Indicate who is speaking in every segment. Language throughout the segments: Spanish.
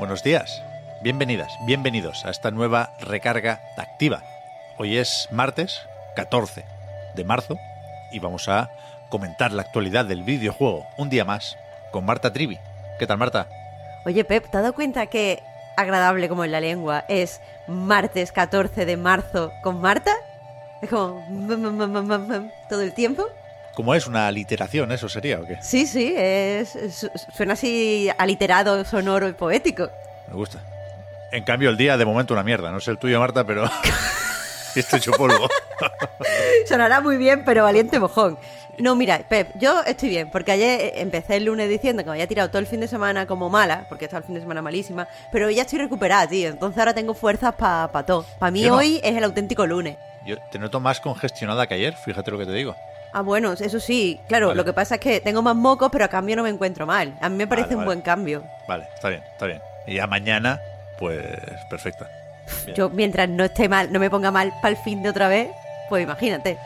Speaker 1: Buenos días, bienvenidas, bienvenidos a esta nueva recarga activa. Hoy es martes 14 de marzo y vamos a comentar la actualidad del videojuego un día más con Marta Trivi. ¿Qué tal, Marta?
Speaker 2: Oye, Pep, ¿te has dado cuenta que agradable como en la lengua es martes 14 de marzo con Marta? Es como todo el tiempo.
Speaker 1: ¿Cómo es una aliteración? ¿Eso sería o qué?
Speaker 2: Sí, sí, es, suena así aliterado, sonoro y poético.
Speaker 1: Me gusta. En cambio, el día de momento una mierda. No sé el tuyo, Marta, pero estoy hecho polvo.
Speaker 2: Sonará muy bien, pero valiente mojón. No, mira, Pep, yo estoy bien, porque ayer empecé el lunes diciendo que me había tirado todo el fin de semana como mala, porque estaba el fin de semana malísima, pero ya estoy recuperada, tío, entonces ahora tengo fuerzas para pa todo. Para mí hoy es el auténtico lunes.
Speaker 1: Yo te noto más congestionada que ayer, fíjate lo que te digo.
Speaker 2: Ah, bueno, eso sí, claro, lo que pasa es que tengo más mocos, pero a cambio no me encuentro mal. A mí me parece un buen cambio.
Speaker 1: Vale, está bien, está bien. Y ya mañana, pues perfecta.
Speaker 2: Yo, mientras no esté mal, no me ponga mal para el fin de otra vez, pues imagínate.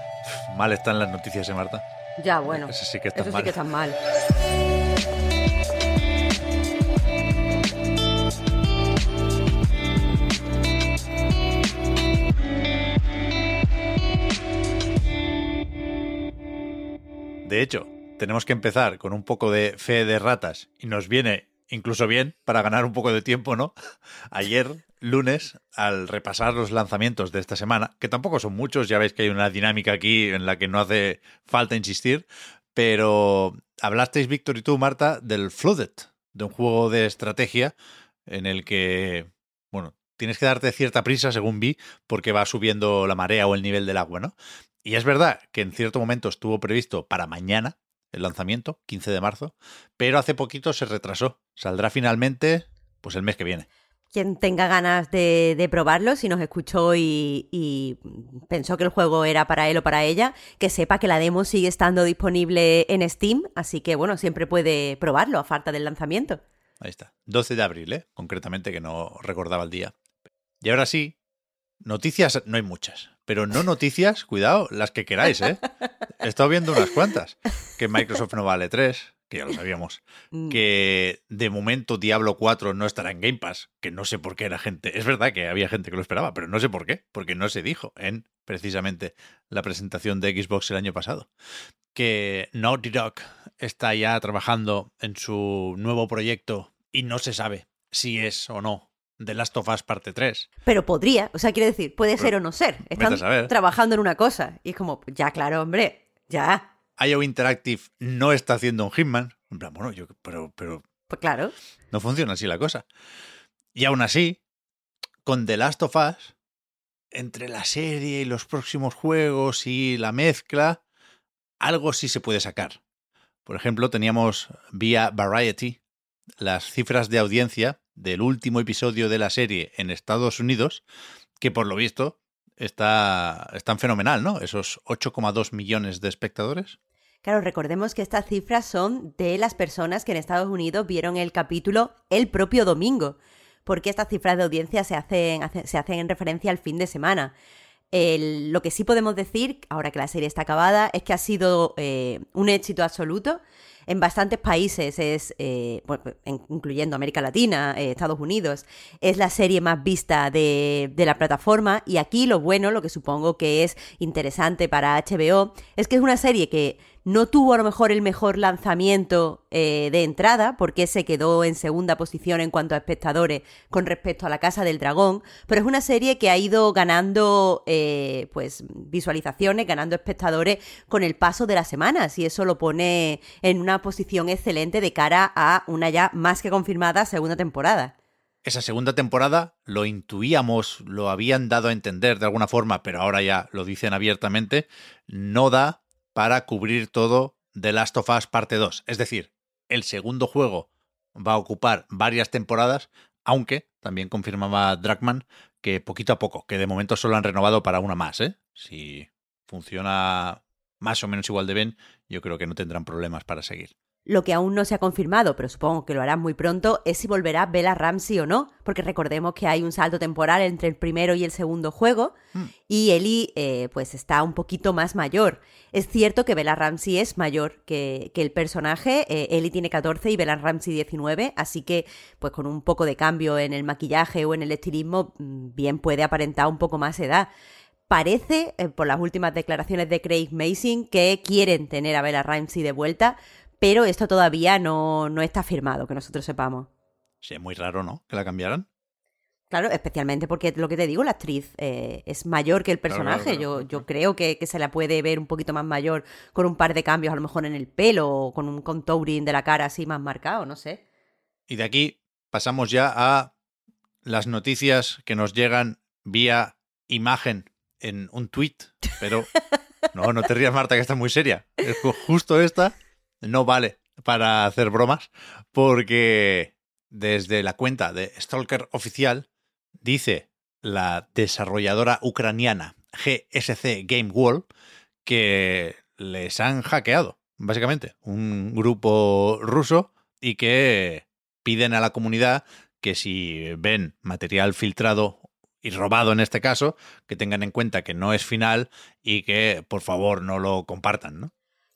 Speaker 1: Mal están las noticias, ¿eh, Marta?
Speaker 2: Ya, bueno.
Speaker 1: Eso sí que está
Speaker 2: eso
Speaker 1: mal.
Speaker 2: sí que está mal.
Speaker 1: De hecho, tenemos que empezar con un poco de fe de ratas y nos viene incluso bien para ganar un poco de tiempo, ¿no? Ayer, lunes, al repasar los lanzamientos de esta semana, que tampoco son muchos, ya veis que hay una dinámica aquí en la que no hace falta insistir, pero hablasteis, Víctor y tú, Marta, del Flooded, de un juego de estrategia en el que, bueno, tienes que darte cierta prisa, según vi, porque va subiendo la marea o el nivel del agua, ¿no? Y es verdad que en cierto momento estuvo previsto para mañana el lanzamiento, 15 de marzo, pero hace poquito se retrasó. Saldrá finalmente, pues el mes que viene.
Speaker 2: Quien tenga ganas de, de probarlo, si nos escuchó y, y, pensó que el juego era para él o para ella, que sepa que la demo sigue estando disponible en Steam, así que bueno, siempre puede probarlo a falta del lanzamiento.
Speaker 1: Ahí está, 12 de abril, ¿eh? concretamente, que no recordaba el día. Y ahora sí, noticias no hay muchas, pero no noticias, cuidado, las que queráis, ¿eh? He estado viendo unas cuantas. Que Microsoft no vale 3, que ya lo sabíamos. Que de momento Diablo 4 no estará en Game Pass, que no sé por qué era gente. Es verdad que había gente que lo esperaba, pero no sé por qué, porque no se dijo en precisamente la presentación de Xbox el año pasado. Que Naughty Dog está ya trabajando en su nuevo proyecto y no se sabe si es o no The Last of Us parte 3.
Speaker 2: Pero podría, o sea, quiere decir, puede ser o no ser. Están trabajando en una cosa. Y es como, ya, claro, hombre, ya.
Speaker 1: IO Interactive no está haciendo un Hitman. En plan, bueno, yo, pero, pero.
Speaker 2: Pues claro.
Speaker 1: No funciona así la cosa. Y aún así, con The Last of Us, entre la serie y los próximos juegos y la mezcla, algo sí se puede sacar. Por ejemplo, teníamos vía Variety las cifras de audiencia del último episodio de la serie en Estados Unidos, que por lo visto está, están fenomenal, ¿no? Esos 8,2 millones de espectadores.
Speaker 2: Claro, recordemos que estas cifras son de las personas que en Estados Unidos vieron el capítulo el propio domingo, porque estas cifras de audiencia se hacen, se hacen en referencia al fin de semana. Lo que sí podemos decir, ahora que la serie está acabada, es que ha sido eh, un éxito absoluto en bastantes países, es, eh, incluyendo América Latina, eh, Estados Unidos, es la serie más vista de, de, la plataforma. Y aquí lo bueno, lo que supongo que es interesante para HBO, es que es una serie que no tuvo a lo mejor el mejor lanzamiento eh, de entrada, porque se quedó en segunda posición en cuanto a espectadores con respecto a La Casa del Dragón, pero es una serie que ha ido ganando eh, pues visualizaciones, ganando espectadores con el paso de las semanas, y eso lo pone en una posición excelente de cara a una ya más que confirmada segunda temporada.
Speaker 1: Esa segunda temporada lo intuíamos, lo habían dado a entender de alguna forma, pero ahora ya lo dicen abiertamente, no da para cubrir todo The Last of Us Parte 2. Es decir, el segundo juego va a ocupar varias temporadas, aunque también confirmaba Dragman que poquito a poco, que de momento solo han renovado para una más, ¿eh? Si funciona más o menos igual de bien, yo creo que no tendrán problemas para seguir.
Speaker 2: Lo que aún no se ha confirmado, pero supongo que lo harán muy pronto, es si volverá Bella Ramsey o no, porque recordemos que hay un salto temporal entre el primero y el segundo juego, mm. y Ellie eh, pues está un poquito más mayor. Es cierto que Bella Ramsey es mayor que, el personaje, eh, Ellie tiene 14 y Bella Ramsey 19, así que pues con un poco de cambio en el maquillaje o en el estilismo, mm, bien puede aparentar un poco más edad parece, eh, por las últimas declaraciones de Craig Mason, que quieren tener a Bella Ramsey de vuelta, pero esto todavía no, no está firmado, que nosotros sepamos.
Speaker 1: Sí, es muy raro, ¿no? Que la cambiaran.
Speaker 2: Claro, especialmente porque lo que te digo, la actriz eh, es mayor que el personaje. yo, yo creo que, se la puede ver un poquito más mayor con un par de cambios, a lo mejor en el pelo o con un contouring de la cara así más marcado, no sé.
Speaker 1: Y de aquí pasamos ya a las noticias que nos llegan vía imagen en un tweet, pero no, no te rías, Marta, que está muy seria. Justo esta no vale para hacer bromas, porque desde la cuenta de Stalker Oficial dice la desarrolladora ucraniana GSC Game World que les han hackeado, básicamente, un grupo ruso y que piden a la comunidad que si ven material filtrado y robado en este caso, que tengan en cuenta que no es final y que por favor no lo compartan, ¿no?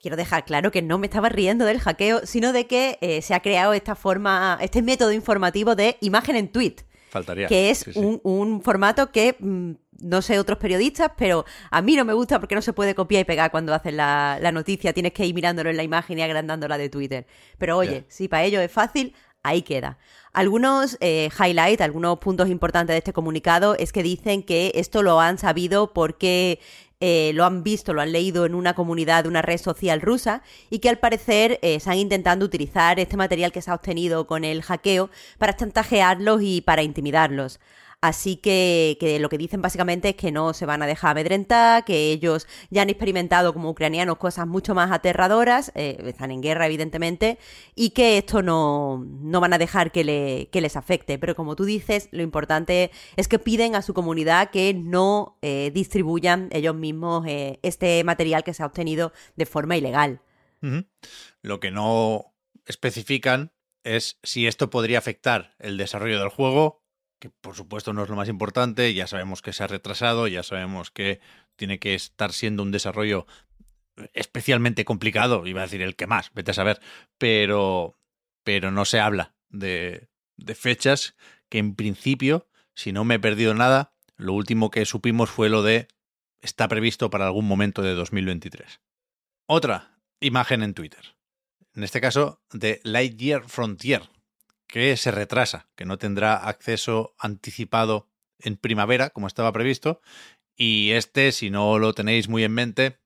Speaker 2: Quiero dejar claro que no me estaba riendo del hackeo, sino de que eh, se ha creado esta forma, este método informativo de imagen en tweet.
Speaker 1: Faltaría.
Speaker 2: Que es Un, formato que mm, no sé otros periodistas, pero a mí no me gusta porque no se puede copiar y pegar cuando haces la, noticia. Tienes que ir mirándolo en la imagen y agrandándola de Twitter. Pero oye, si para ello es fácil, ahí queda. Algunos eh, highlights, algunos puntos importantes de este comunicado es que dicen que esto lo han sabido porque eh, lo han visto, lo han leído en una comunidad de una red social rusa y que al parecer eh, están intentando utilizar este material que se ha obtenido con el hackeo para chantajearlos y para intimidarlos. Así que, lo que dicen básicamente es que no se van a dejar amedrentar, que ellos ya han experimentado como ucranianos cosas mucho más aterradoras, eh, están en guerra evidentemente, y que esto no, no van a dejar que, le, que, les afecte. Pero como tú dices, lo importante es que piden a su comunidad que no eh, distribuyan ellos mismos eh, este material que se ha obtenido de forma ilegal.
Speaker 1: Lo que no especifican es si esto podría afectar el desarrollo del juego que por supuesto no es lo más importante, ya sabemos que se ha retrasado, ya sabemos que tiene que estar siendo un desarrollo especialmente complicado, iba a decir el que más, vete a saber, pero, pero no se habla de, de fechas que en principio, si no me he perdido nada, lo último que supimos fue lo de está previsto para algún momento de 2023. Otra imagen en Twitter, en este caso de Lightyear Frontier, que se retrasa, que no tendrá acceso anticipado en primavera, como estaba previsto. Y este, si no lo tenéis muy en mente,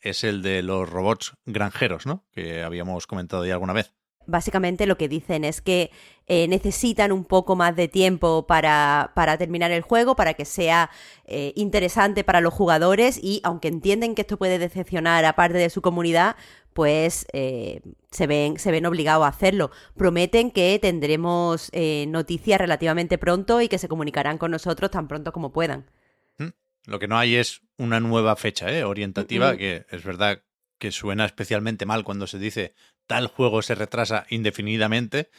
Speaker 1: es el de los robots granjeros, ¿no? Que habíamos comentado ya alguna vez.
Speaker 2: Básicamente lo que dicen es que eh, necesitan un poco más de tiempo para, para terminar el juego, para que sea eh, interesante para los jugadores y aunque entienden que esto puede decepcionar a parte de su comunidad, pues eh, se, ven, se ven obligados a hacerlo. Prometen que tendremos eh, noticias relativamente pronto y que se comunicarán con nosotros tan pronto como puedan.
Speaker 1: Mm, lo que no hay es una nueva fecha ¿eh? orientativa, que es verdad que suena especialmente mal cuando se dice tal juego se retrasa indefinidamente,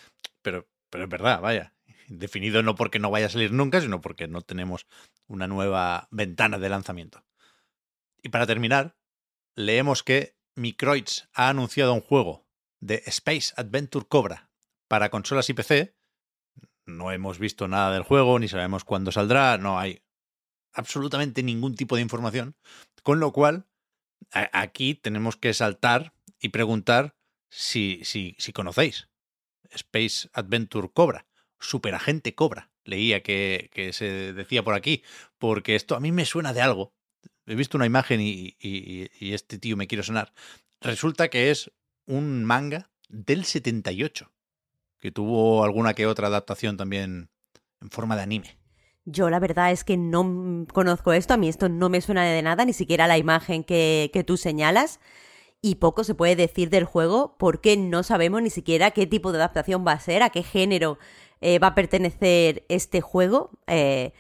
Speaker 1: pero, pero es verdad, vaya. Indefinido no porque no vaya a salir nunca, sino porque no tenemos una nueva ventana de lanzamiento. Y para terminar, leemos que Microids ha anunciado un juego de Space Adventure Cobra para consolas y PC. No hemos visto nada del juego, ni sabemos cuándo saldrá, no hay absolutamente ningún tipo de información. Con lo cual, aquí tenemos que saltar y preguntar si, si, si conocéis Space Adventure Cobra, Superagente Cobra. Leía que, que se decía por aquí, porque esto a mí me suena de algo he visto una imagen y, este tío me quiere sonar. Resulta que es un manga del 78, que tuvo alguna que otra adaptación también en forma de anime.
Speaker 2: Yo la verdad es que no conozco esto, a mí esto no me suena de nada, ni siquiera la imagen que, que tú señalas. y poco se puede decir del juego porque no sabemos ni siquiera qué tipo de adaptación va a ser, a qué género eh, va a pertenecer este juego. Eh,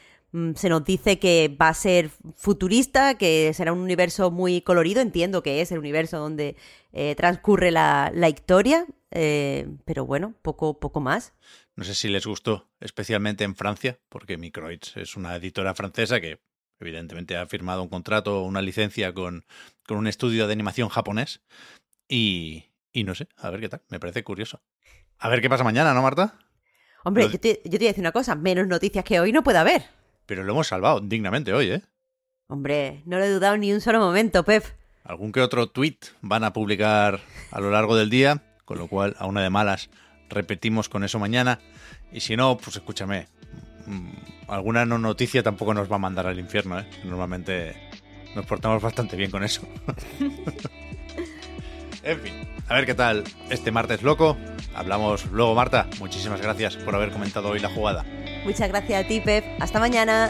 Speaker 2: se nos dice que va a ser futurista, que será un universo muy colorido, entiendo que es el universo donde eh, transcurre la, historia, pero bueno, poco, poco más.
Speaker 1: No sé si les gustó, especialmente en Francia, porque Microids es una editora francesa que evidentemente ha firmado un contrato o una licencia con, con, un estudio de animación japonés. Y, y, no sé, a ver qué tal, me parece curioso. A ver qué pasa mañana, ¿no, Marta?
Speaker 2: Hombre, yo, te, yo te voy a decir una cosa, menos noticias que hoy no puede haber.
Speaker 1: Pero lo hemos salvado dignamente hoy, ¿eh?
Speaker 2: Hombre, no lo he dudado ni un solo momento, Pep.
Speaker 1: Algún que otro tweet van a publicar a lo largo del día, con lo cual, a una de malas, repetimos con eso mañana. Y si no, pues escúchame, mm, alguna no noticia tampoco nos va a mandar al infierno, ¿eh? Normalmente nos portamos bastante bien con eso. en fin, a ver qué tal este martes loco. Hablamos luego, Marta. Muchísimas gracias por haber comentado hoy la jugada.
Speaker 2: Muchas gracias a ti, Pep. Hasta mañana.